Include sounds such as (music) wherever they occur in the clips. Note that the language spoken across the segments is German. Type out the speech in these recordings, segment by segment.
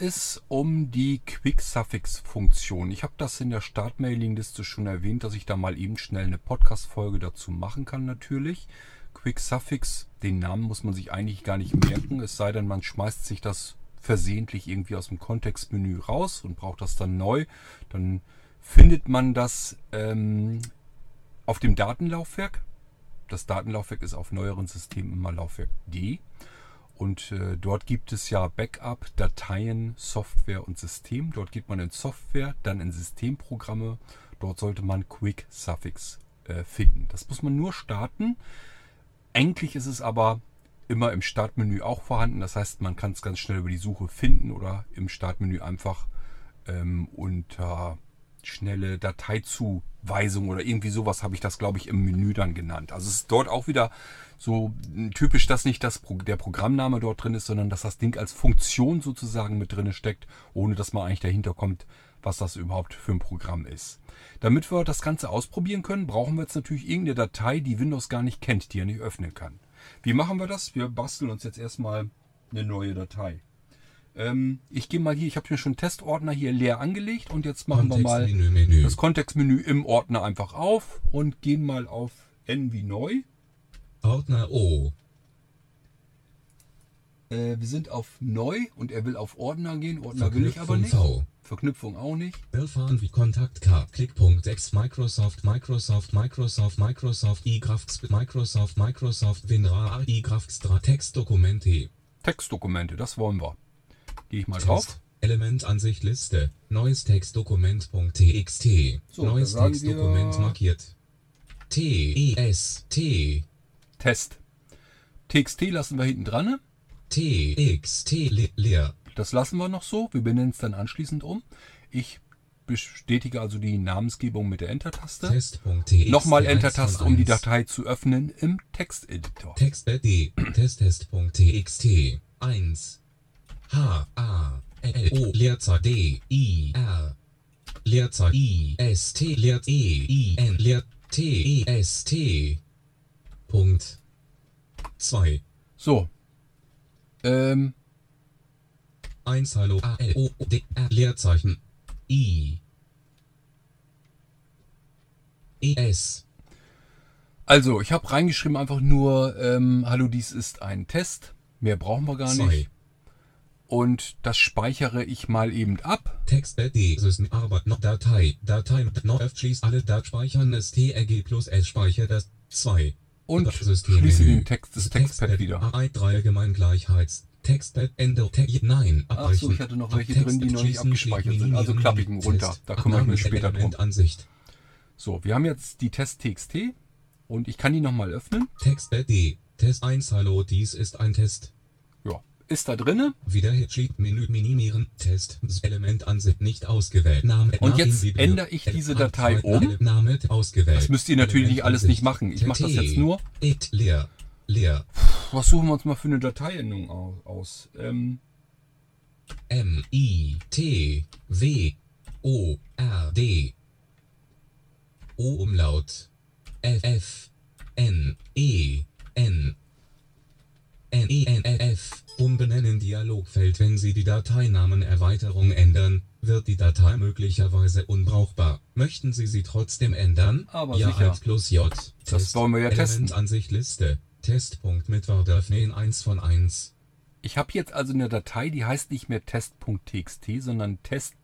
es um die Quick Suffix Funktion. Ich habe das in der Start-Mailing-Liste schon erwähnt, dass ich da mal eben schnell eine Podcast-Folge dazu machen kann natürlich. Quick Suffix, den Namen muss man sich eigentlich gar nicht merken, es sei denn, man schmeißt sich das versehentlich irgendwie aus dem Kontextmenü raus und braucht das dann neu. Dann findet man das ähm, auf dem Datenlaufwerk. Das Datenlaufwerk ist auf neueren Systemen immer Laufwerk D. Und äh, dort gibt es ja Backup, Dateien, Software und System. Dort geht man in Software, dann in Systemprogramme. Dort sollte man Quick Suffix äh, finden. Das muss man nur starten. Eigentlich ist es aber immer im Startmenü auch vorhanden. Das heißt, man kann es ganz schnell über die Suche finden oder im Startmenü einfach ähm, unter schnelle Dateizuweisung oder irgendwie sowas habe ich das, glaube ich, im Menü dann genannt. Also es ist dort auch wieder so typisch, dass nicht das, der Programmname dort drin ist, sondern dass das Ding als Funktion sozusagen mit drin steckt, ohne dass man eigentlich dahinter kommt, was das überhaupt für ein Programm ist. Damit wir das Ganze ausprobieren können, brauchen wir jetzt natürlich irgendeine Datei, die Windows gar nicht kennt, die er nicht öffnen kann. Wie machen wir das? Wir basteln uns jetzt erstmal eine neue Datei. Ähm, ich gehe mal hier, ich habe mir schon einen Testordner hier leer angelegt und jetzt machen wir mal Menü. das Kontextmenü im Ordner einfach auf und gehen mal auf N wie neu. Ordner O. Äh, wir sind auf neu und er will auf Ordner gehen. Ordner will ich aber nicht. V. Verknüpfung auch nicht. Erfahren wie Kontakt K. Klick.x Microsoft Microsoft Microsoft Microsoft iGrafx Microsoft Microsoft WinRAR iGrafxtra Textdokumente. Textdokumente, das wollen wir. Gehe ich mal drauf. Test. Elementansicht Liste. Neues Textdokument.txt. So, Neues Textdokument wir- markiert. T E S T Test. TXT lassen wir hinten dran. ne? T X T le- leer. Das lassen wir noch so. Wir benennen es dann anschließend um. Ich bestätige also die Namensgebung mit der Enter-Taste. Test.txt. Nochmal 1 von Enter-Taste, um die 1. Datei zu öffnen im Texteditor. Text.d. Testtest.txt. 1. H A L O Leerzeichen D I R Leerzeichen I S T Leer E I N Leer T E S T Punkt 2 So. Ähm, 1 Hallo A L O D R Leerzeichen I E S also, ich habe reingeschrieben einfach nur, ähm, hallo, dies ist ein Test. Mehr brauchen wir gar 2 nicht. Und das speichere ich mal eben ab. Text.d System Arbeit noch Datei Datei noch F schließt alle Dat speichern ist TRG plus S speichert das 2 Und schließe den Text des Textpad wieder. AI 3 Allgemeingleichheits Textpad Ende Text Nein Ach so, ich hatte noch welche drin, die noch nicht abgespeichert sind. Also klappe ich ihn runter. Da kümmere ich mich später drum. Ansicht So, wir haben jetzt die Test.txt und ich kann die nochmal öffnen. Text.d Test 1 Hallo dies ist ein Test ist da drinne. Wieder Menü minimieren Test Element Ansicht nicht ausgewählt Name Und jetzt ändere ich diese Datei um. Name ausgewählt Das müsst ihr natürlich nicht alles nicht machen. Ich mache das jetzt nur. It leer leer Was suchen wir uns mal für eine Dateiendung au- aus? Ähm, M I T W O R D O Umlaut F F N E N N E N F Umbenennen Dialogfeld Wenn Sie die Dateinamen Erweiterung ändern, wird die Datei möglicherweise unbrauchbar. Möchten Sie sie trotzdem ändern? Aber ja, sicher. Alt plus J. Das wollen wir ja testen. Elementansicht Liste. Testpunkt mit Word öffnen 1 von 1. ich habe jetzt also eine Datei, die heißt nicht mehr test.txt, sondern test.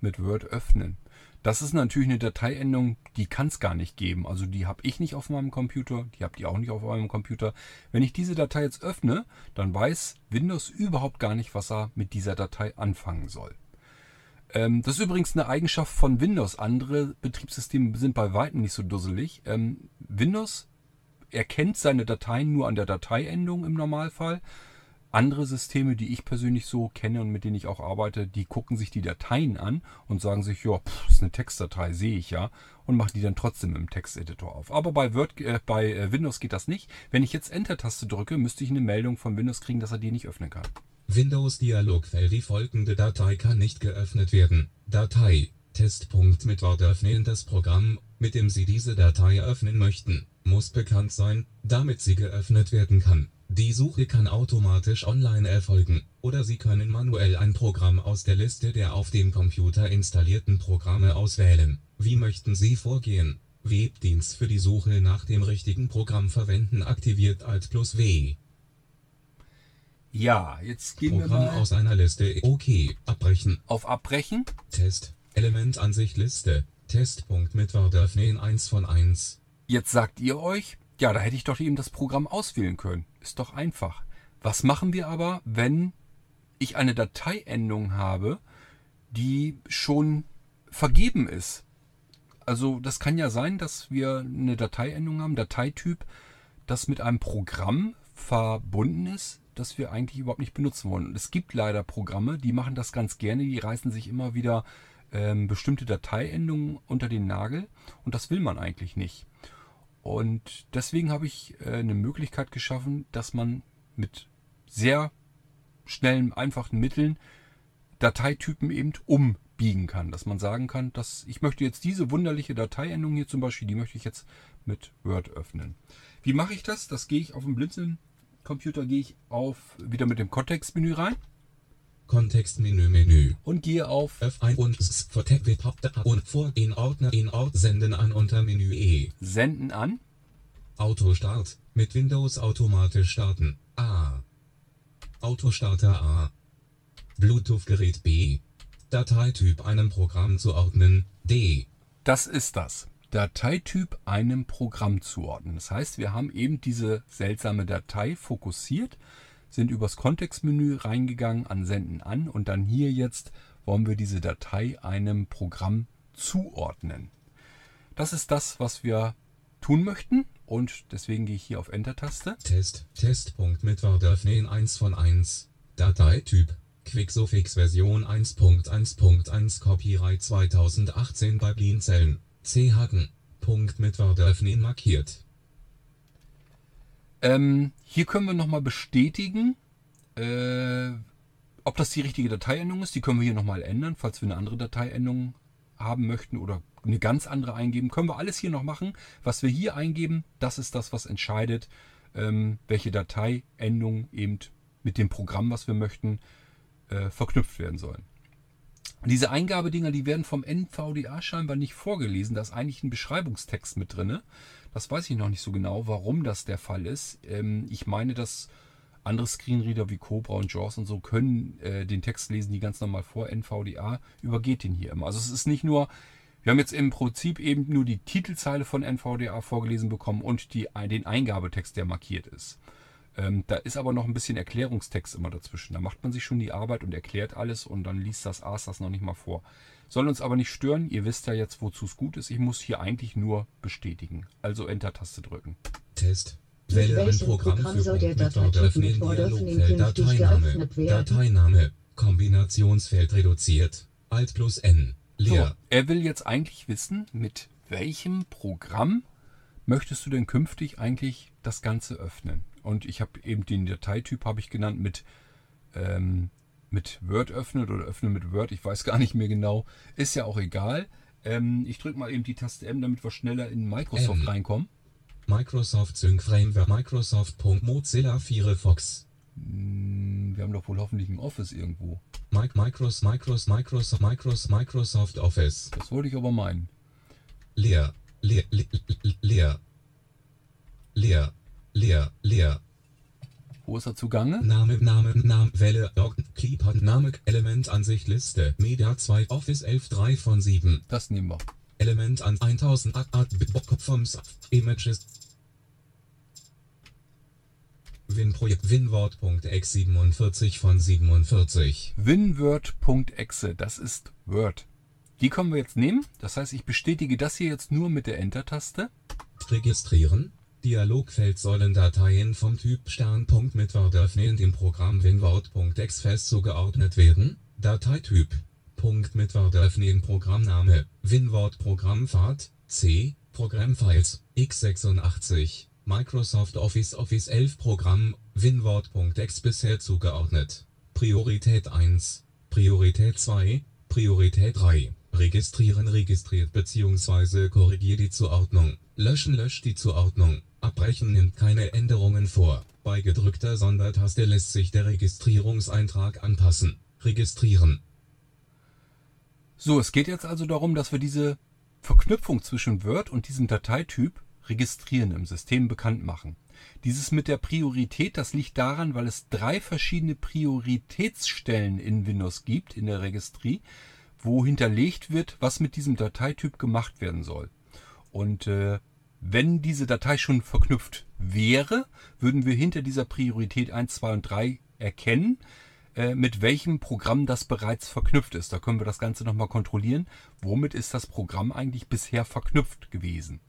mit Word öffnen. Das ist natürlich eine Dateiendung, die kann es gar nicht geben. Also die habe ich nicht auf meinem Computer, die habt ihr auch nicht auf eurem Computer. Wenn ich diese Datei jetzt öffne, dann weiß Windows überhaupt gar nicht, was er mit dieser Datei anfangen soll. Ähm, das ist übrigens eine Eigenschaft von Windows. Andere Betriebssysteme sind bei weitem nicht so dusselig. Ähm, Windows erkennt seine Dateien nur an der Dateiendung im Normalfall. Andere Systeme, die ich persönlich so kenne und mit denen ich auch arbeite, die gucken sich die Dateien an und sagen sich, ja, ist eine Textdatei, sehe ich ja, und machen die dann trotzdem im Texteditor auf. Aber bei, Word, äh, bei äh, Windows geht das nicht. Wenn ich jetzt Enter-Taste drücke, müsste ich eine Meldung von Windows kriegen, dass er die nicht öffnen kann. Windows Dialogfeld Die folgende Datei kann nicht geöffnet werden. Datei. Testpunkt mit Wort öffnen Das Programm, mit dem Sie diese Datei öffnen möchten, muss bekannt sein, damit sie geöffnet werden kann. Die Suche kann automatisch online erfolgen, oder Sie können manuell ein Programm aus der Liste der auf dem Computer installierten Programme auswählen. Wie möchten Sie vorgehen? Webdienst für die Suche nach dem richtigen Programm verwenden aktiviert Alt plus W. Ja, jetzt gehen wir Programm mal aus einer Liste. OK. Abbrechen. auf Abbrechen. Test. Element Ansicht Liste. Testpunkt mit Word öffnen 1 von 1. Jetzt sagt ihr euch, ja, da hätte ich doch eben das Programm auswählen können. Ist doch einfach. Was machen wir aber, wenn ich eine Dateiendung habe, die schon vergeben ist? Also das kann ja sein, dass wir eine Dateiendung haben, Dateityp, das mit einem Programm verbunden ist, das wir eigentlich überhaupt nicht benutzen wollen. Und es gibt leider Programme, die machen das ganz gerne, die reißen sich immer wieder ähm, bestimmte Dateiendungen unter den Nagel und das will man eigentlich nicht. Und deswegen habe ich äh, eine Möglichkeit geschaffen, dass man mit sehr schnellen, einfachen Mitteln Dateitypen eben umbiegen kann. Dass man sagen kann, dass ich möchte jetzt diese wunderliche Dateiendung hier zum Beispiel, die möchte ich jetzt mit Word öffnen. Wie mache ich das? Das gehe ich auf dem Blinzeln-Computer, gehe ich auf, wieder mit dem Kontextmenü rein Kontextmenü Menü. und gehe auf F1 und S für und vor in Ordner in Out senden an unter Menü E. Senden an. Autostart mit Windows automatisch starten. A. Autostarter A. Bluetooth-Gerät B. Dateityp einem Programm zuordnen. D. Das ist das. Dateityp einem Programm zuordnen. Das heißt, wir haben eben diese seltsame Datei fokussiert, sind übers Kontextmenü reingegangen an Senden an und dann hier jetzt wollen wir diese Datei einem Programm zuordnen. Das ist das, was wir tun möchten und deswegen gehe ich hier auf Enter-Taste. Test. Testpunkt mit Word öffnen 1 von 1. Dateityp. Quicksofix Version 1.1.1 Copyright 2018 bei Blinzeln. C Haken. Punkt mit Word öffnen markiert. Ähm, hier können wir nochmal bestätigen, äh, ob das die richtige Dateiendung ist. Die können wir hier nochmal ändern, falls wir eine andere Dateiendung haben möchten oder eine ganz andere eingeben. Können wir alles hier noch machen. Was wir hier eingeben, das ist das, was entscheidet, ähm, welche Dateiendung eben mit dem Programm, was wir möchten, äh, verknüpft werden sollen. Diese Eingabedinger, die werden vom NVDA scheinbar nicht vorgelesen. Da ist eigentlich ein Beschreibungstext mit drinne. Das weiß ich noch nicht so genau, warum das der Fall ist. Ähm, ich meine, dass andere Screenreader wie Cobra und JAWS und so können äh, den Text lesen, die ganz normal vor. NVDA übergeht den hier immer. Also es ist nicht nur, wir haben jetzt im Prinzip eben nur die Titelzeile von NVDA vorgelesen bekommen und die, den Eingabetext, der markiert ist. Ähm, da ist aber noch ein bisschen Erklärungstext immer dazwischen. Da macht man sich schon die Arbeit und erklärt alles und dann liest das AS das noch nicht mal vor. Soll uns aber nicht stören. Ihr wisst ja jetzt, wozu es gut ist. Ich muss hier eigentlich nur bestätigen. Also Enter-Taste drücken. Test. Wähle ein welchem Programm Programm für soll der Dateityp öffnen mit Word öffnen künftig Dateiname. geöffnet werden? Dateiname. Kombinationsfeld reduziert. Alt plus N. So, Leer. er will jetzt eigentlich wissen, mit welchem Programm möchtest du denn künftig eigentlich das Ganze öffnen? Und ich habe eben den Dateityp habe ich genannt mit ähm, mit Word öffnen oder öffnen mit Word. Ich weiß gar nicht mehr genau. Ist ja auch egal. Ähm, ich drücke mal eben die Taste M, damit wir schneller in Microsoft M. reinkommen. Microsoft Sync Framework Microsoft.mozilla Firefox. Hm, Wir haben doch wohl hoffentlich ein Office irgendwo. Mic Micros Micros Microsoft Micros Microsoft Office. Das wollte ich aber meinen. Leer. Leer. le- le- Leer. Leer. Leer. Leer. Wo ist er zugange? Name, Name, Name, Welle, Org, Keeper, Name, Element, Ansicht, Liste, Media 2, Office 11, 3 von 7, Das nehmen wir. Element an 1000, Art, Art, Bockopfums, Images, Win-Projekt, Winwort.exe 47 von 47, winword.exe, das ist Word. Die können wir jetzt nehmen. Das heißt, ich bestätige das hier jetzt nur mit der Enter-Taste. Registrieren, Dialogfeld sollen Dateien vom Typ Sternpunkt mit Word öffnen dem Programm Winwort.exe fest zugeordnet werden, Dateityp, Punkt mit Word öffnen Programmname, Winwort Programmpfad, C, Programmfiles, x86, Microsoft Office Office 11 Programm, Winwort.exe bisher zugeordnet, Priorität 1, Priorität 2, Priorität 3, registrieren registriert bzw. korrigiert die Zuordnung, löschen löscht die Zuordnung, abbrechen nimmt keine Änderungen vor, Bei gedrückter Sondertaste lässt sich der Registrierungseintrag anpassen. Registrieren. So, es geht jetzt also darum, dass wir diese Verknüpfung zwischen Word und diesem Dateityp registrieren im System bekannt machen. Dieses mit der Priorität, das liegt daran, weil es drei verschiedene Prioritätsstellen in Windows gibt in der Registrie, wo hinterlegt wird, was mit diesem Dateityp gemacht werden soll. Und äh, wenn diese Datei schon verknüpft wäre, würden wir hinter dieser Priorität 1, 2 und 3 erkennen, äh, mit welchem Programm das bereits verknüpft ist. Da können wir das Ganze nochmal kontrollieren. Womit ist das Programm eigentlich bisher verknüpft gewesen?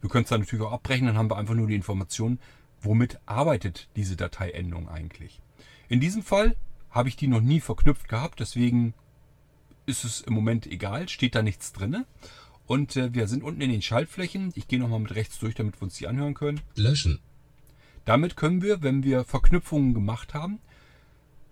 Wir können es dann natürlich auch abbrechen, dann haben wir einfach nur die Information, womit arbeitet diese Dateiendung eigentlich. In diesem Fall habe ich die noch nie verknüpft gehabt, deswegen ist es im Moment egal, steht da nichts drin. Und äh, wir sind unten in den Schaltflächen. Ich gehe nochmal mit rechts durch, damit wir uns die anhören können. Löschen. Damit können wir, wenn wir Verknüpfungen gemacht haben,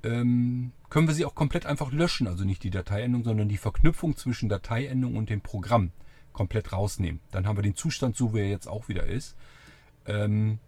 ähm, können wir sie auch komplett einfach löschen. Also nicht die Dateiendung, sondern die Verknüpfung zwischen Dateiendung und dem Programm komplett rausnehmen. Dann haben wir den Zustand so, wie er jetzt auch wieder ist. Ähm,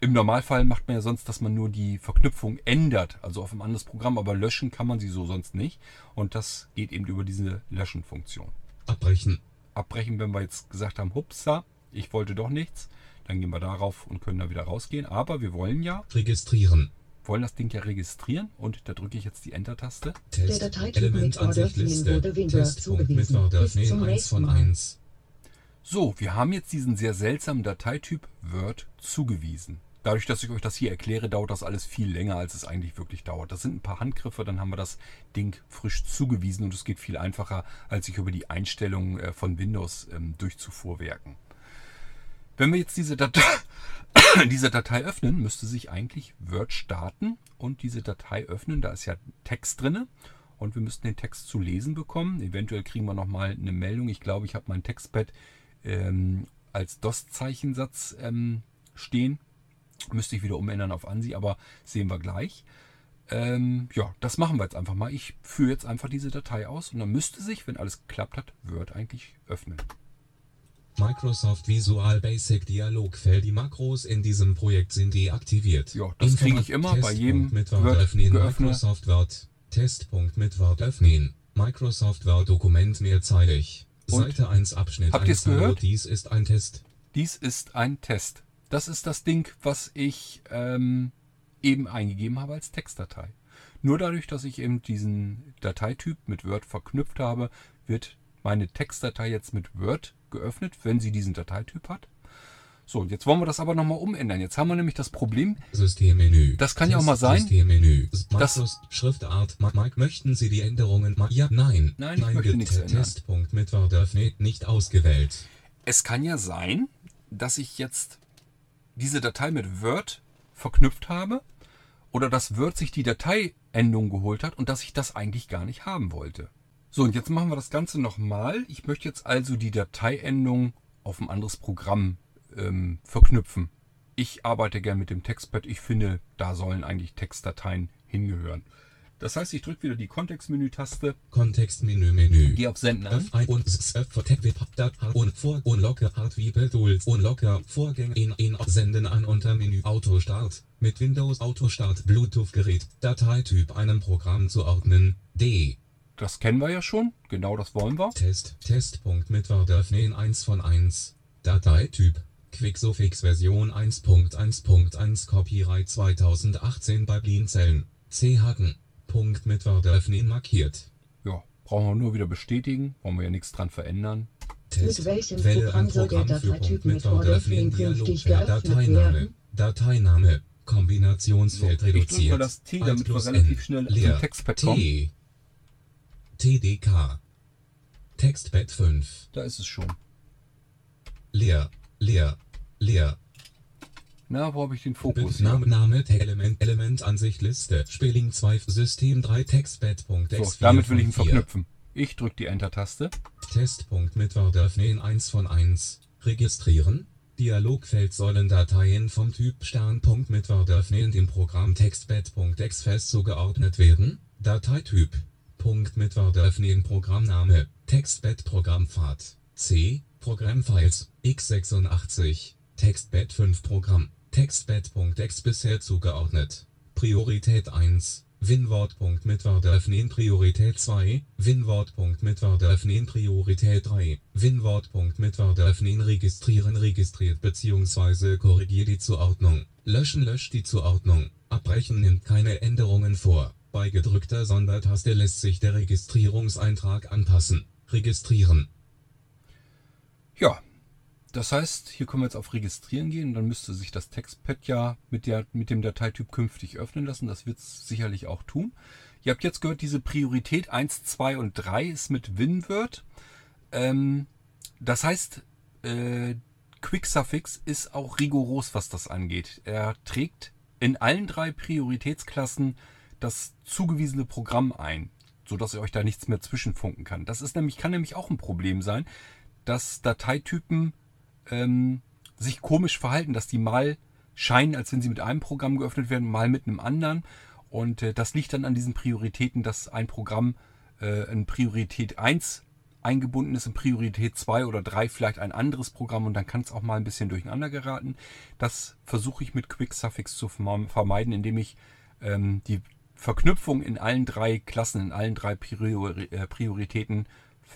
Im Normalfall macht man ja sonst, dass man nur die Verknüpfung ändert, also auf ein anderes Programm, aber löschen kann man sie so sonst nicht. Und das geht eben über diese Löschen-Funktion. Abbrechen. Abbrechen, wenn wir jetzt gesagt haben, hupsa, ich wollte doch nichts, dann gehen wir darauf und können da wieder rausgehen. Aber wir wollen ja, Registrieren. wollen das Ding ja registrieren und da drücke ich jetzt die Enter-Taste. Test. Dateityp Element mit Word Ansicht öffnen Liste. wurde Windows Testpunkt mit zugewiesen. Word Bis öffnen zum 1 von nächsten Mal. 1. So, wir haben jetzt diesen sehr seltsamen Dateityp Word zugewiesen. Dadurch, dass ich euch das hier erkläre, dauert das alles viel länger, als es eigentlich wirklich dauert. Das sind ein paar Handgriffe, dann haben wir das Ding frisch zugewiesen und es geht viel einfacher, als sich über die Einstellungen äh, von Windows ähm, durchzufuhrwerken. Wenn wir jetzt diese Datei, (coughs) diese Datei öffnen, müsste sich eigentlich Word starten und diese Datei öffnen. Da ist ja Text drinne und wir müssten den Text zu lesen bekommen. Eventuell kriegen wir nochmal eine Meldung. Ich glaube, ich habe mein Textpad ähm, als DOS-Zeichensatz ähm, stehen. Müsste ich wieder umändern auf ANSI, aber sehen wir gleich. Ähm, ja, das machen wir jetzt einfach mal. Ich führe jetzt einfach diese Datei aus und dann müsste sich, wenn alles geklappt hat, Word eigentlich öffnen. Microsoft Visual Basic Dialogfeld. Die Makros in diesem Projekt sind deaktiviert. Ja, das kriege ich immer bei jedem mit Word Word öffnen. geöffnet. Microsoft Word. Testpunkt mit Word öffnen. Microsoft Word Dokument mehrzeilig. Und? Seite 1 Abschnitt Habt 1. Hallo, gehört? Dies ist ein Test. Dies ist ein Test. Das ist das Ding, was ich ähm, eben eingegeben habe als Textdatei. Nur dadurch, dass ich eben diesen Dateityp mit Word verknüpft habe, wird meine Textdatei jetzt mit Word geöffnet, wenn sie diesen Dateityp hat. So, und jetzt wollen wir das aber nochmal umändern. Jetzt haben wir nämlich das Problem, Systemmenü. Das kann ja auch mal sein, Systemmenü. Makros, Schriftart. Mike, möchten Sie die Änderungen? Ja, nein. Nein, ich möchte nichts ändern. Testpunkt mit Word. Nicht ausgewählt. es kann ja sein, dass ich jetzt diese Datei mit Word verknüpft habe oder dass Word sich die Dateiendung geholt hat und dass ich das eigentlich gar nicht haben wollte. So, und jetzt machen wir das Ganze nochmal. Ich möchte jetzt also die Dateiendung auf ein anderes Programm ähm, verknüpfen. Ich arbeite gern mit dem Textpad. Ich finde, da sollen eigentlich Textdateien hingehören. Das heißt, ich drücke wieder die Kontextmenü-Taste, Kontextmenü Menü. gehe auf Senden an. F1 und und vor und locker Hard wie Tools und locker Vorgänge in in Senden an unter Menü. Autostart. Mit Windows Autostart. Bluetooth Gerät Dateityp einem Programm zuordnen D. Das kennen wir ja schon. Genau das wollen wir. Test. Testpunkt mit Word öffnen. 1 von 1 Dateityp. Quicksofix Version 1.1.1 Copyright 2018 bei Blinzeln. C Haken Punkt mit Word öffnen markiert Ja, brauchen wir nur wieder bestätigen. Wollen wir ja nichts dran verändern. Test. Mit welchem Wähle Programm soll der Dateityp Punkt mit mit Wort Word öffnen, öffnen künftig geöffnet Dateiname, werden? Dateiname, Kombinationsfeld So, ich reduziert. mal das T, damit wir relativ N, schnell zum leer, Textpad T, TDK, Textbett 5, Da ist es schon. leer, leer, leer, Na, wo habe ich den Fokus? Name, Name, Element, Element, Ansicht, Liste, Spelling 2, System 3, Textbett.x, So, damit will ich ihn verknüpfen. Ich drücke die Enter-Taste. Testpunkt mit Word öffnen 1 von 1. Registrieren. Dialogfeld sollen Dateien vom Typ Sternpunkt mit Word öffnen dem Programm Textbed.x fest zugeordnet werden. Dateityp. Punkt mit Word öffnen Programmname. Textbed Programmpfad. C. Programmfiles. x86. Textbed 5 Programm. Textbed.exe bisher zugeordnet. Priorität 1. Winwort.mitwarte öffnen Priorität 2. Winwort.mitwarte öffnen Priorität 3. Winwort.mitwarte öffnen registrieren registriert bzw. korrigiert die Zuordnung. Löschen löscht die Zuordnung. Abbrechen nimmt keine Änderungen vor. Bei gedrückter Sondertaste lässt sich der Registrierungseintrag anpassen. Registrieren. Ja, das heißt, hier können wir jetzt auf Registrieren gehen. Dann müsste sich das Textpad ja mit, der, mit dem Dateityp künftig öffnen lassen. Das wird es sicherlich auch tun. Ihr habt jetzt gehört, diese Priorität 1, 2 und 3 ist mit WinWord. Ähm, das heißt, äh, QuickSuffix ist auch rigoros, was das angeht. Er trägt in allen drei Prioritätsklassen das zugewiesene Programm ein, sodass ihr euch da nichts mehr zwischenfunken kann. Das ist nämlich, kann nämlich auch ein Problem sein, dass Dateitypen ähm, sich komisch verhalten, dass die mal scheinen, als wenn sie mit einem Programm geöffnet werden, mal mit einem anderen. Und äh, das liegt dann an diesen Prioritäten, dass ein Programm äh, in Priorität 1 eingebunden ist, in Priorität 2 oder 3 vielleicht ein anderes Programm und dann kann es auch mal ein bisschen durcheinander geraten. Das versuche ich mit Quick Suffix zu vermeiden, indem ich ähm, die Verknüpfung in allen drei Klassen, in allen drei äh, Prioritäten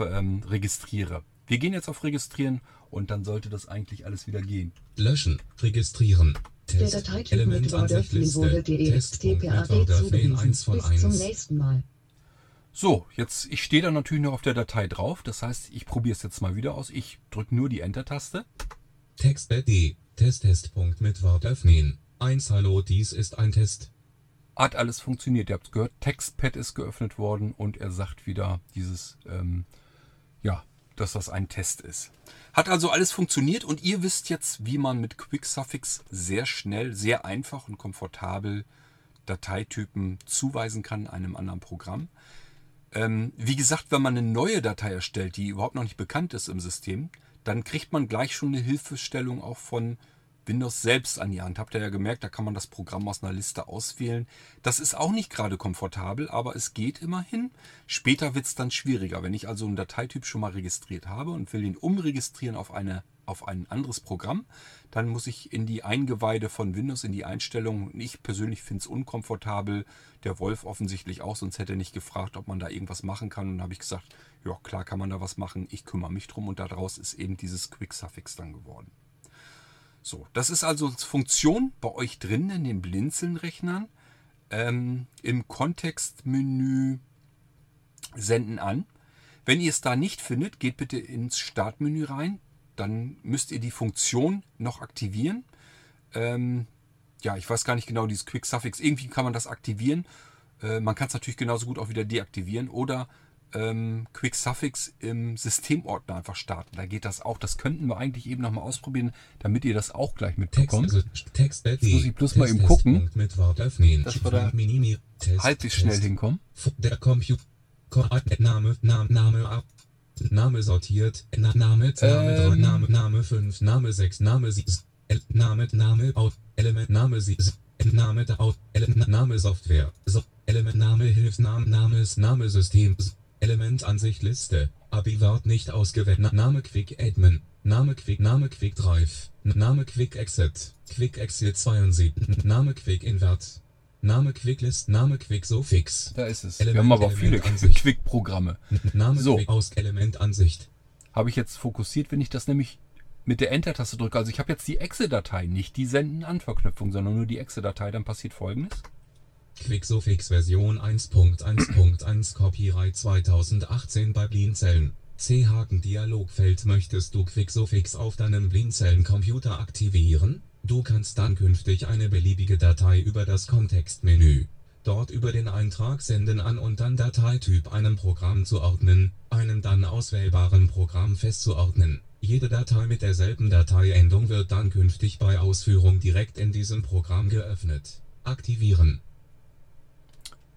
ähm, registriere. Wir gehen jetzt auf Registrieren und dann sollte das eigentlich alles wieder gehen. Löschen, registrieren. Der Test, Dateityp Element mit Liste, wurde Test.metworde DEXTPAD öffnen 1 zugewiesen. von Bis zum 1. nächsten Mal. So, jetzt, ich stehe da natürlich noch auf der Datei drauf. Das heißt, ich probiere es jetzt mal wieder aus. Ich drücke nur die Enter-Taste. Textbed D, Testtest.metworde öffnen. 1 Hallo, dies ist ein Test. Hat alles funktioniert. Ihr habt gehört, Textpad ist geöffnet worden und er sagt wieder dieses, ähm, ja, dass das ein Test ist. Hat also alles funktioniert und ihr wisst jetzt, wie man mit Quick Suffix sehr schnell, sehr einfach und komfortabel Dateitypen zuweisen kann einem anderen Programm. Ähm, wie gesagt, wenn man eine neue Datei erstellt, die überhaupt noch nicht bekannt ist im System, dann kriegt man gleich schon eine Hilfestellung auch von Windows selbst an die Hand. Habt ihr ja gemerkt, da kann man das Programm aus einer Liste auswählen. Das ist auch nicht gerade komfortabel, aber es geht immerhin. Später wird es dann schwieriger. Wenn ich also einen Dateityp schon mal registriert habe und will ihn umregistrieren auf, eine, auf ein anderes Programm, dann muss ich in die Eingeweide von Windows, in die Einstellungen. Ich persönlich finde es unkomfortabel. Der Wolf offensichtlich auch, sonst hätte er nicht gefragt, ob man da irgendwas machen kann. Und dann habe ich gesagt, ja klar kann man da was machen. Ich kümmere mich drum und daraus ist eben dieses Quick Suffix dann geworden. So, das ist also Funktion bei euch drin in den Blinzeln-Rechnern. Ähm, Im Kontextmenü senden an. Wenn ihr es da nicht findet, geht bitte ins Startmenü rein. Dann müsst ihr die Funktion noch aktivieren. Ähm, ja, ich weiß gar nicht genau, dieses Quick Suffix. Irgendwie kann man das aktivieren. Äh, man kann es natürlich genauso gut auch wieder deaktivieren. Oder ähm, Quick Suffix im Systemordner einfach starten. Da geht das auch. Das könnten wir eigentlich eben nochmal ausprobieren, damit ihr das auch gleich Text, mitbekommt. also Text Jetzt muss ich bloß mal eben gucken, Mit Wort öffnen. dass wir da Test, halbwegs schnell Test. hinkommen. Der Computer. Name, Name, Name ab. Name sortiert. Na, Name, Name, Ähm. Name, Name 5, Name 6, Name 7. Name, Name, Out, Element, Name 7. Name, Out, Element, Name Software. So, Element, Name, Hilfsname, Name, Name, System. Element, Ansicht, Liste. Abi-Wort nicht ausgewählt. Na- Name, Quick Admin. Name, Quick, Name, Quick Drive. Name, Quick Exit. Quick Exit 72. Name, Quick Invert. Name, Quick List. Name, Quick Sofix. Da ist es. Element, wir haben aber auch viele Element, Ansicht. (laughs) Quick-Programme. Name So. Quick aus Element Ansicht. Habe ich jetzt fokussiert, wenn ich das nämlich mit der Enter-Taste drücke. Also ich habe jetzt die Exe-Datei, nicht die Senden-An-Verknüpfung, sondern nur die Exe-Datei. Dann passiert folgendes. Quick Sofix Version 1.1.1 Copyright 2018 bei Blinzeln. C-Haken Dialogfeld Möchtest du Quick Sofix auf deinem Blinzeln-Computer aktivieren? Du kannst dann künftig eine beliebige Datei über das Kontextmenü. Dort über den Eintrag Senden an und dann Dateityp einem Programm zuordnen, einem dann auswählbaren Programm festzuordnen. Jede Datei mit derselben Dateiendung wird dann künftig bei Ausführung direkt in diesem Programm geöffnet. Aktivieren.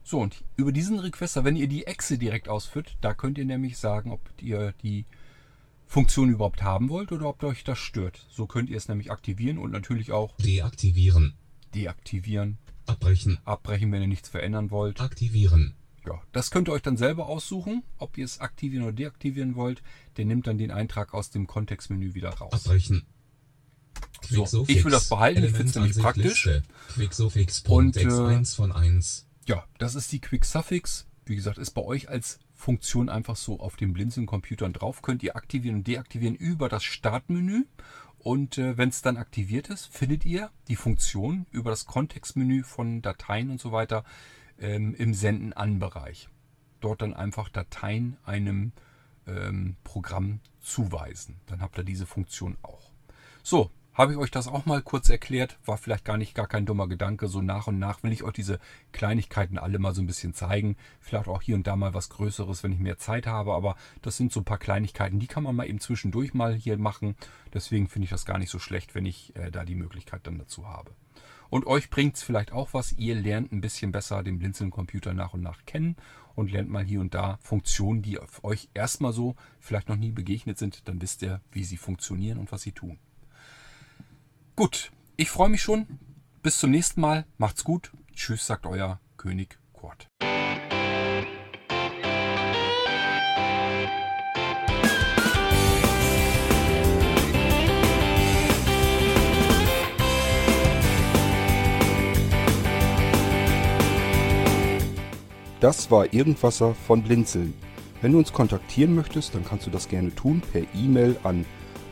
So, und über diesen Requester, wenn ihr die Exe direkt ausführt, da könnt ihr nämlich sagen, ob ihr die Funktion überhaupt haben wollt oder ob euch das stört. So könnt ihr es nämlich aktivieren und natürlich auch Deaktivieren. deaktivieren, Abbrechen. abbrechen, wenn ihr nichts verändern wollt. Aktivieren. Ja, das könnt ihr euch dann selber aussuchen, ob ihr es aktivieren oder deaktivieren wollt. Der nimmt dann den Eintrag aus dem Kontextmenü wieder raus. Abbrechen. So, ich will das behalten, ich finde es nämlich praktisch. Und äh, von 1. Ja, das ist die Quick Suffix. Wie gesagt, ist bei euch als Funktion einfach so auf den Blinzeln-Computern drauf. Könnt ihr aktivieren und deaktivieren über das Startmenü. Und äh, wenn es dann aktiviert ist, findet ihr die Funktion über das Kontextmenü von Dateien und so weiter ähm, im Senden-an-Bereich. Dort dann einfach Dateien einem ähm, Programm zuweisen. Dann habt ihr diese Funktion auch. So, habe ich euch das auch mal kurz erklärt. War vielleicht gar nicht gar kein dummer Gedanke. So nach und nach will ich euch diese Kleinigkeiten alle mal so ein bisschen zeigen. Vielleicht auch hier und da mal was Größeres, wenn ich mehr Zeit habe. Aber das sind so ein paar Kleinigkeiten, die kann man mal eben zwischendurch mal hier machen. Deswegen finde ich das gar nicht so schlecht, wenn ich äh, da die Möglichkeit dann dazu habe. Und euch bringt es vielleicht auch was. Ihr lernt ein bisschen besser den Blinzeln-Computer nach und nach kennen und lernt mal hier und da Funktionen, die euch erstmal so vielleicht noch nie begegnet sind. Dann wisst ihr, wie sie funktionieren und was sie tun. Gut, ich freue mich schon. Bis zum nächsten Mal. Macht's gut. Tschüss, sagt euer König Kurt. Das war Irgendwasser von Blinzeln. Wenn du uns kontaktieren möchtest, dann kannst du das gerne tun per E-Mail an